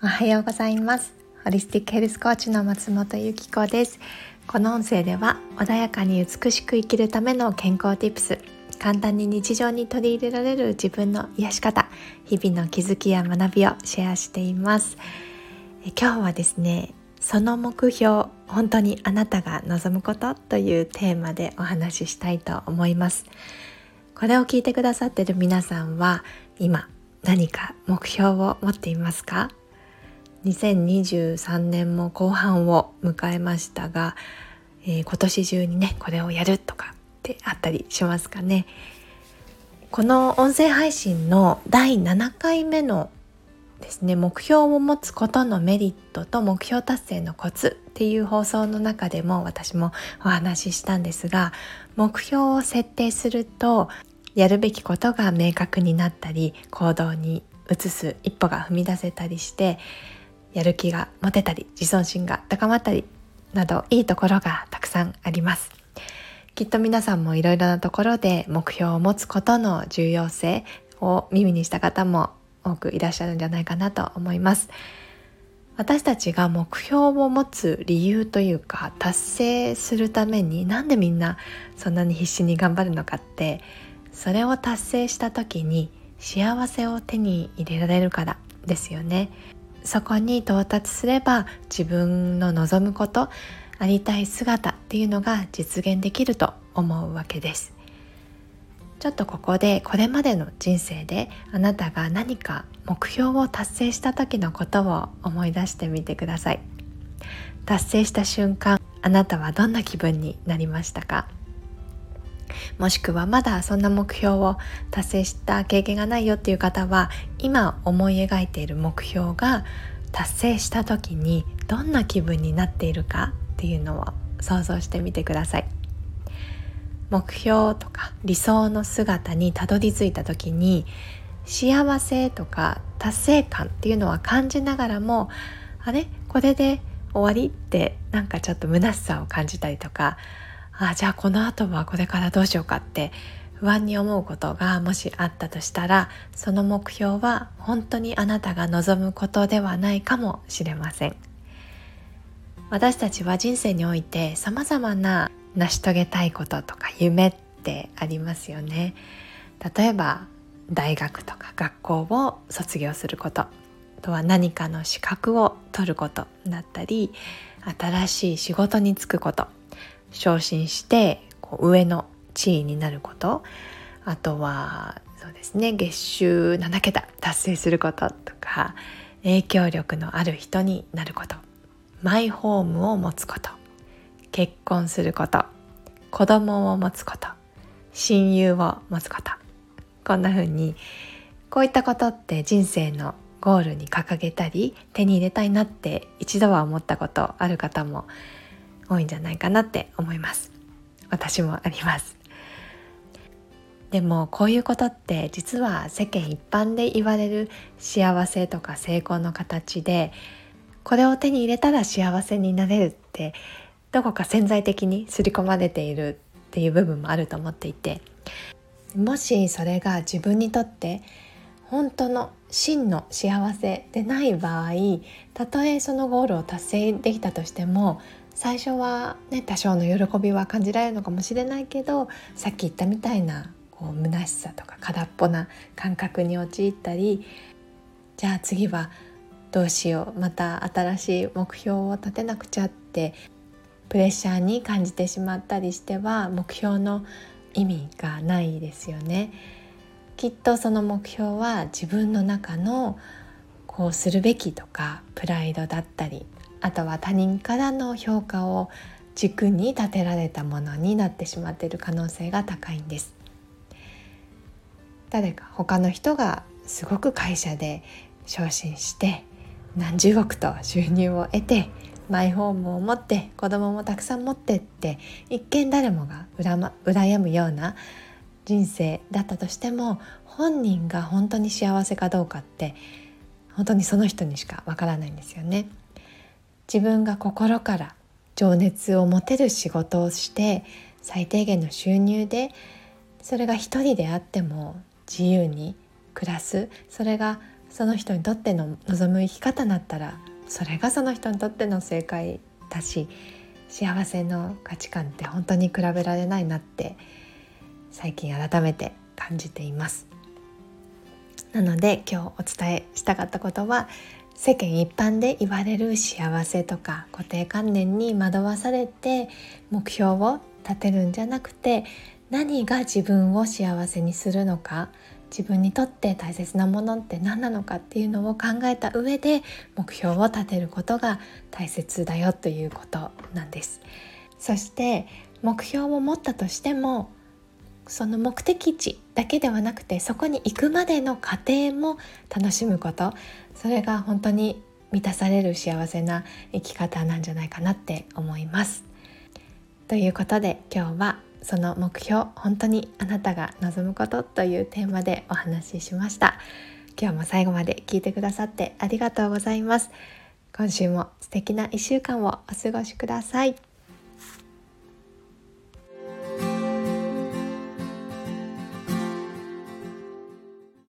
おはようございます。ホリスティックヘルスコーチの松本由紀子です。この音声では穏やかに美しく生きるための健康 Tips 簡単に日常に取り入れられる自分の癒し方日々の気づきや学びをシェアしています。今日はですねその目標本当にあなたが望むことというテーマでお話ししたいと思います。これを聞いてくださっている皆さんは今何か目標を持っていますか？2023年も後半を迎えましたが、えー、今年中にねこれをやるとかってあったりしますかね。この音声配信の第7回目のですね目標を持つことのメリットと目標達成のコツっていう放送の中でも私もお話ししたんですが目標を設定するとやるべきことが明確になったり行動に移す一歩が踏み出せたりしてやる気が持てたり自尊心が高まったりなどいいところがたくさんあります。きっと皆さんもいろいろなところで目標を持つことの重要性を耳にした方も多くいらっしゃるんじゃないかなと思います。私たちが目標を持つ理由というか達成するためになんでみんなそんなに必死に頑張るのかってそれを達成した時に幸せを手に入れられるからですよね。そこに到達すれば自分の望むことありたい姿っていうのが実現できると思うわけです。ちょっとここでこれまでの人生であなたが何か目標を達成した時のことを思い出してみてください。達成した瞬間あなたはどんな気分になりましたか？もしくはまだそんな目標を達成した経験がないよっていう方は今思い描いている目標が達成した時にどんな気分になっているかっていうのを想像してみてください。目標とか理想の姿にたどり着いた時に幸せとか達成感っていうのは感じながらもあれ？これで終わりってなんかちょっと虚しさを感じたりとかあじゃあこの後はこれからどうしようかって不安に思うことがもしあったとしたらその目標は本当にあなたが望むことではないかもしれません。私たちは人生においてさまざまな成し遂げたいこととか夢ってありますよね。例えば大学とか学校を卒業すること。あとは何かの資格を取ることだったり新しい仕事に就くこと。昇進してこう上の地位になること。あとはそうですね月収7桁達成することとか影響力のある人になること。マイホームを持つこと。結婚すること。子供を持つこと。親友を持つこと。こんな風にこういったことって人生のゴールに掲げたり手に入れたいなって一度は思ったことある方も多いんじゃないかなって思います。私もあります。でもこういうことって実は世間一般で言われる幸せとか成功の形でこれを手に入れたら幸せになれるってどこか潜在的に刷り込まれているっていう部分もあると思っていてもしそれが自分にとって本当の真の幸せでない場合たとえそのゴールを達成できたとしても最初はね多少の喜びは感じられるのかもしれないけどさっき言ったみたいなこう虚しさとか空っぽな感覚に陥ったりじゃあ次はどうしようまた新しい目標を立てなくちゃってプレッシャーに感じてしまったりしては目標の意味がないですよね。きっとその目標は自分の中のこうするべきとかプライドだったりあとは他人からの評価を軸に立てられたものになってしまっている可能性が高いんです誰か他の人がすごく会社で昇進して何十億と収入を得てマイホームを持って子供もたくさん持ってって一見誰もが羨むような人生だったとしても本人が本当に幸せかどうかって本当にその人にしかわからないんですよね。自分が心から情熱を持てる仕事をして最低限の収入でそれが一人であっても自由に暮らす。それがその人にとっての望む生き方だったらそれがその人にとっての正解だし幸せの価値観って本当に比べられないなって最近改めて感じています。なので今日お伝えしたかったことは世間一般で言われる幸せとか固定観念に惑わされて目標を立てるんじゃなくて何が自分を幸せにするのか自分にとって大切なものって何なのかっていうのを考えた上で目標を立てることが大切だよということなんです。そして目標を持ったとしてもその目的地だけではなくてそこに行くまでの過程も楽しむことそれが本当に満たされる幸せな生き方なんじゃないかなって思います。ということで今日はその目標本当にあなたが望むことというテーマでお話ししました今日も最後まで聞いてくださってありがとうございます今週も素敵な1週間をお過ごしください